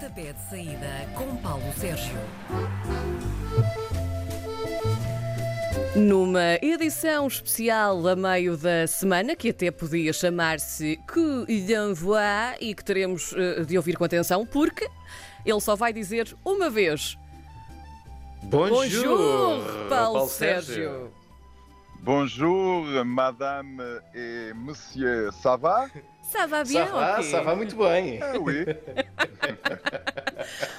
Pontapé de saída com Paulo Sérgio. Numa edição especial a meio da semana, que até podia chamar-se Que d'envoi e que teremos eh, de ouvir com atenção, porque ele só vai dizer uma vez. Bonjour, Bonjour, Paulo, Sérgio. Bonjour, madame et monsieur, ça va? Ça va bien? Ça va, ok? ça va muito bem. Ah, oui.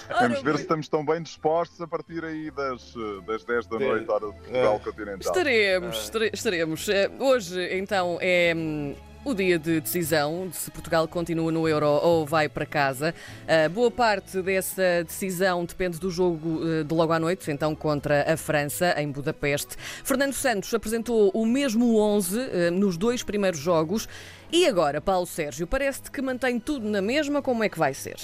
Ora Vamos ver se estamos tão bem dispostos a partir aí das, eh, das 10 da noite, hora de Portugal Ah. continental. Estaremos, estare- estaremos. Eh, Hoje, então, é hum, o dia de decisão de se Portugal continua no Euro ou vai para casa. Eh, boa parte dessa decisão depende do jogo eh, de logo à noite, então contra a França, em Budapeste. Fernando Santos apresentou o mesmo 11 eh, nos dois primeiros jogos. E agora, Paulo Sérgio, parece-te que mantém tudo na mesma, como é que vai ser?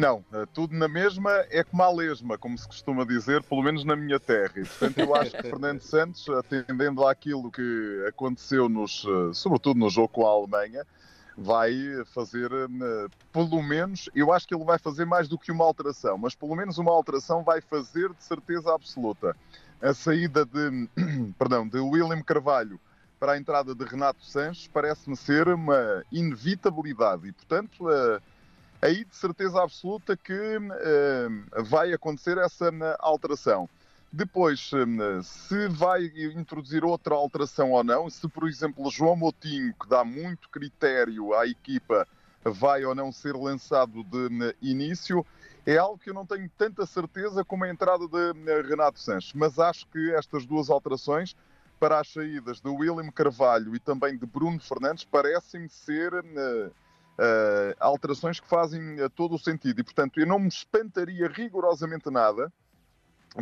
Não, eh, tudo na mesma é como a lesma, como se costuma dizer, pelo menos na minha terra. E, portanto, eu acho que Fernando Santos, atendendo àquilo que aconteceu, nos, eh, sobretudo no jogo com a Alemanha, vai fazer, eh, pelo menos, eu acho que ele vai fazer mais do que uma alteração, mas pelo menos uma alteração vai fazer de certeza absoluta. A saída de, perdão, de William Carvalho para a entrada de Renato Sanches parece-me ser uma inevitabilidade e, portanto, eh, aí de certeza absoluta que eh, vai acontecer essa eh, alteração. Depois, eh, se vai introduzir outra alteração ou não, se, por exemplo, João Moutinho, que dá muito critério à equipa, vai ou não ser lançado de início, é algo que eu não tenho tanta certeza como a entrada de Renato Sanches. Mas acho que estas duas alterações para as saídas de William Carvalho e também de Bruno Fernandes parecem ser eh, eh, alterações que fazem eh, todo o sentido. E, portanto, eu não me espantaria rigorosamente nada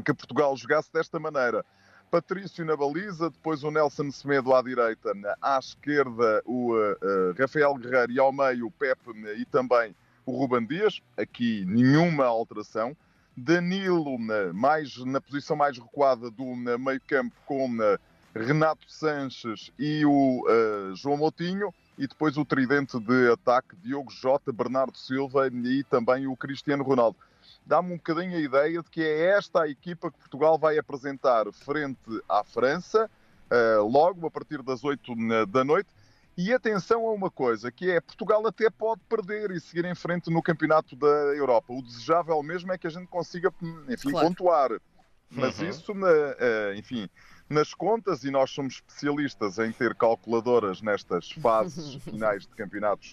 que Portugal jogasse desta maneira. Patrício na baliza, depois o Nelson Semedo à direita, à esquerda o eh, Rafael Guerreiro e ao meio o Pepe e também o Ruban Dias. Aqui nenhuma alteração. Danilo mais na posição mais recuada do meio campo com Renato Sanches e o eh, João Moutinho e depois o tridente de ataque Diogo Jota, Bernardo Silva e também o Cristiano Ronaldo. Dá-me um bocadinho a ideia de que é esta a equipa que Portugal vai apresentar frente à França, eh, logo a partir das 8 da noite. E atenção a uma coisa, que é Portugal até pode perder e seguir em frente no campeonato da Europa. O desejável mesmo é que a gente consiga, enfim, Claro. pontuar. Mas Uhum. isso, eh, enfim, nas contas, e nós somos especialistas em ter calculadoras nestas fases finais de campeonatos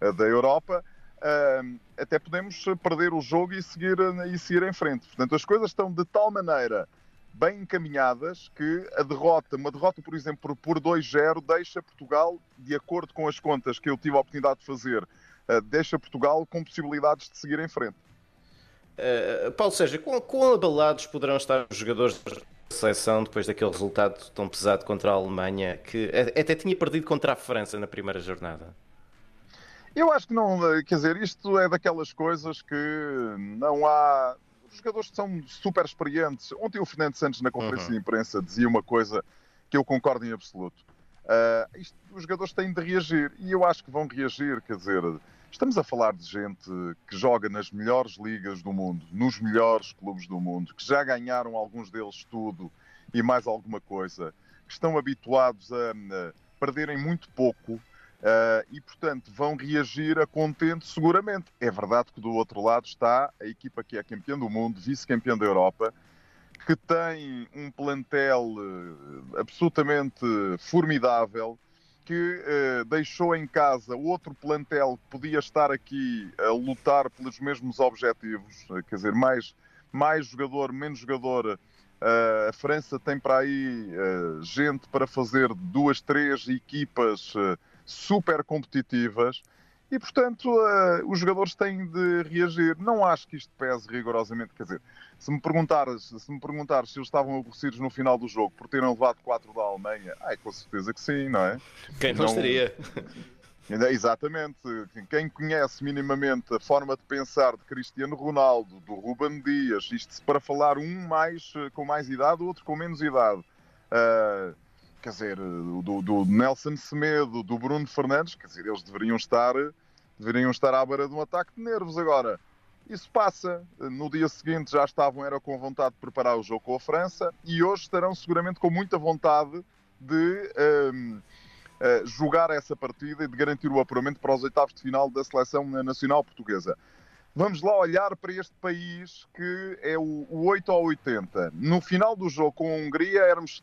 eh, da Europa, eh, até podemos perder o jogo e seguir, eh, e seguir em frente. Portanto, as coisas estão de tal maneira bem encaminhadas que a derrota, uma derrota, por exemplo, por 2-0, deixa Portugal, de acordo com as contas que eu tive a oportunidade de fazer, eh, deixa Portugal com possibilidades de seguir em frente. Uh, Paulo Sérgio, quão, quão abalados poderão estar os jogadores seleção depois daquele resultado tão pesado contra a Alemanha, que até tinha perdido contra a França na primeira jornada? Eu acho que não, quer dizer, isto é daquelas coisas que não há. Os jogadores são super experientes. Ontem o Fernando Santos, na conferência Uhum. de imprensa, dizia uma coisa que eu concordo em absoluto. Ah, isto- os jogadores têm de reagir e eu acho que vão reagir. Quer dizer, estamos a falar de gente que joga nas melhores ligas do mundo, nos melhores clubes do mundo, que já ganharam alguns deles tudo e mais alguma coisa, que estão habituados a, a perderem muito pouco Uh, e, portanto, vão reagir a contente seguramente. É verdade que do outro lado está a equipa que é campeã do mundo, vice-campeã da Europa, que tem um plantel uh, absolutamente formidável, que uh, deixou em casa outro plantel que podia estar aqui a lutar pelos mesmos objetivos, uh, quer dizer, mais, mais jogador, menos jogador. Uh, a França tem para aí uh, gente para fazer duas, três equipas uh, super competitivas e, portanto, uh, os jogadores têm de reagir. Não acho que isto pese rigorosamente. Quer dizer, se me perguntares se, me perguntares se eles estavam aborrecidos no final do jogo por terem levado 4 da Alemanha, ai, com certeza que sim, não é? Quem não, Não- estaria? Exatamente. Quem conhece minimamente a forma de pensar de Cristiano Ronaldo, do Ruben Dias, isto para falar um mais eh, com mais idade, o outro com menos idade. Ah, quer dizer, do, do Nelson Semedo, do Bruno Fernandes, quer dizer, eles deveriam estar deveriam estar à beira de um ataque de nervos agora. Isso passa. No dia seguinte já estavam era com vontade de preparar o jogo com a França e hoje estarão seguramente com muita vontade de um, uh, jogar essa partida e de garantir o apuramento para os oitavos de final da seleção nacional portuguesa. Vamos lá olhar para este país que é o, o 8 ou 80. No final do jogo com a Hungria éramos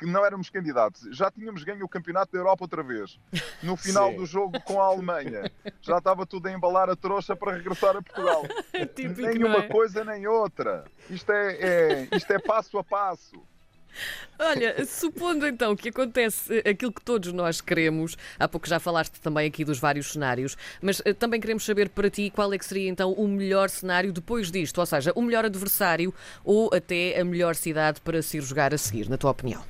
que não éramos candidatos. Já tínhamos ganho o Campeonato da Europa outra vez. No final do jogo com a Alemanha. Já estava tudo a embalar a trouxa para regressar a Portugal. Típico, nem uma é? coisa nem outra. Isto é, é- isto é passo a passo. Olha, supondo então que acontece aquilo que todos nós queremos, há pouco já falaste também aqui dos vários cenários, mas eh, também queremos saber para ti qual é que seria então o melhor cenário depois disto, ou seja, o melhor adversário ou até a melhor cidade para se ir jogar a seguir, na tua opinião.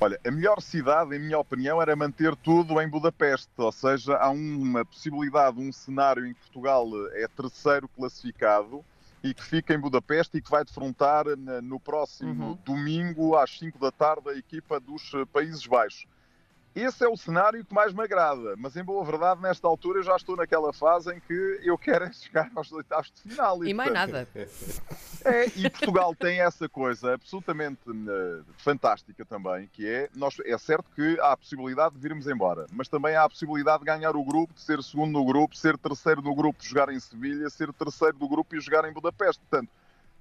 Olha, a melhor cidade, em minha opinião, era manter tudo em Budapeste, ou seja, há uma possibilidade, um cenário em que Portugal é terceiro classificado e que fica em Budapeste e que vai defrontar na- no próximo Uhum. domingo às 5 da tarde a equipa dos eh, Países Baixos. Esse é o cenário que mais me agrada, mas em boa verdade, nesta altura eu já estou naquela fase em que eu quero é chegar aos oitavos de final. E mais portanto, nada. é, e Portugal tem essa coisa absolutamente eh, fantástica também, que é, nós, é certo que há a possibilidade de virmos embora, mas também há a possibilidade de ganhar o grupo, de ser segundo no grupo, ser terceiro do grupo, jogar em Sevilha, ser terceiro do grupo e jogar em Budapeste. Portanto,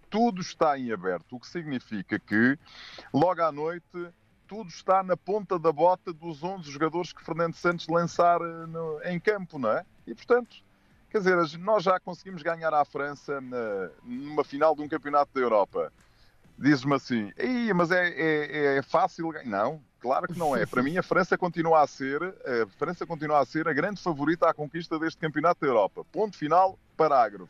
tudo está em aberto, o que significa que, logo à noite, tudo está na ponta da bota dos 11 jogadores que Fernando Santos lançar eh, no- em campo, não é? E, portanto, Quer dizer, nós já conseguimos ganhar à França na- numa final de um campeonato da Europa. Diz-me assim, mas é, é- é fácil ganhar. Não, claro que não é. Para mim, a França continua a ser a França continua a ser a grande favorita à conquista deste campeonato da Europa. Ponto final, parágrafo.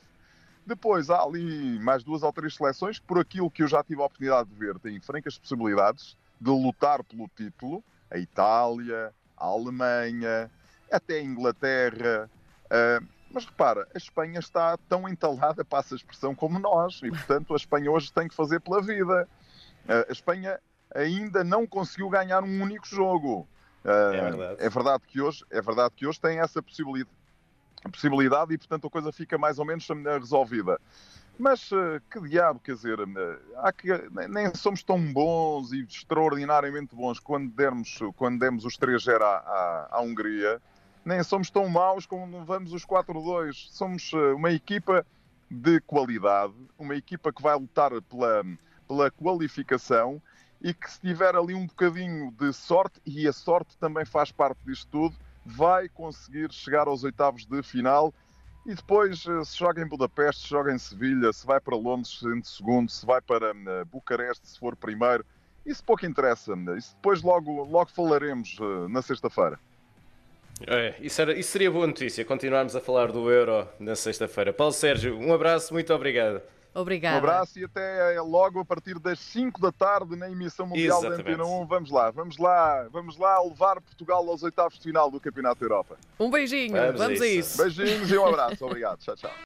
Depois há ali mais duas ou três seleções que, por aquilo que eu já tive a oportunidade de ver, têm francas possibilidades de lutar pelo título. A Itália, a Alemanha, até a Inglaterra. Ah, mas repara, a Espanha está tão entalada, passa a expressão, como nós. E, portanto, a Espanha hoje tem que fazer pela vida. Ah, a Espanha ainda não conseguiu ganhar um único jogo. Ah, É verdade. é verdade que hoje, é verdade que hoje tem essa possibilidade, possibilidade e, portanto, a coisa fica mais ou menos eh, resolvida. Mas eh, que diabo, quer dizer, eh, há que, nem somos tão bons e extraordinariamente bons quando, dermos, quando demos os 3-0 à, à, à Hungria, nem somos tão maus como vamos os 4-2. Somos uma equipa de qualidade, uma equipa que vai lutar pela, pela qualificação e que se tiver ali um bocadinho de sorte, e a sorte também faz parte disto tudo, vai conseguir chegar aos oitavos de final e depois eh, se joga em Budapeste, se joga em Sevilha, se vai para Londres em segundo, se vai para eh, Bucareste se for primeiro, isso pouco interessa. Isso depois logo, logo falaremos eh, na sexta-feira. É, isso, era, isso seria boa notícia, continuarmos a falar do Euro na sexta-feira. Paulo Sérgio, um abraço, muito obrigado. Obrigada. Um abraço e até eh, logo a partir das 5 da tarde na emissão mundial da. Antena 1. Vamos lá, vamos lá, vamos lá levar Portugal aos oitavos de final do Campeonato da Europa. Um beijinho, Vamos a vamos a isso. isso. Beijinhos e um abraço. Obrigado. Tchau, tchau.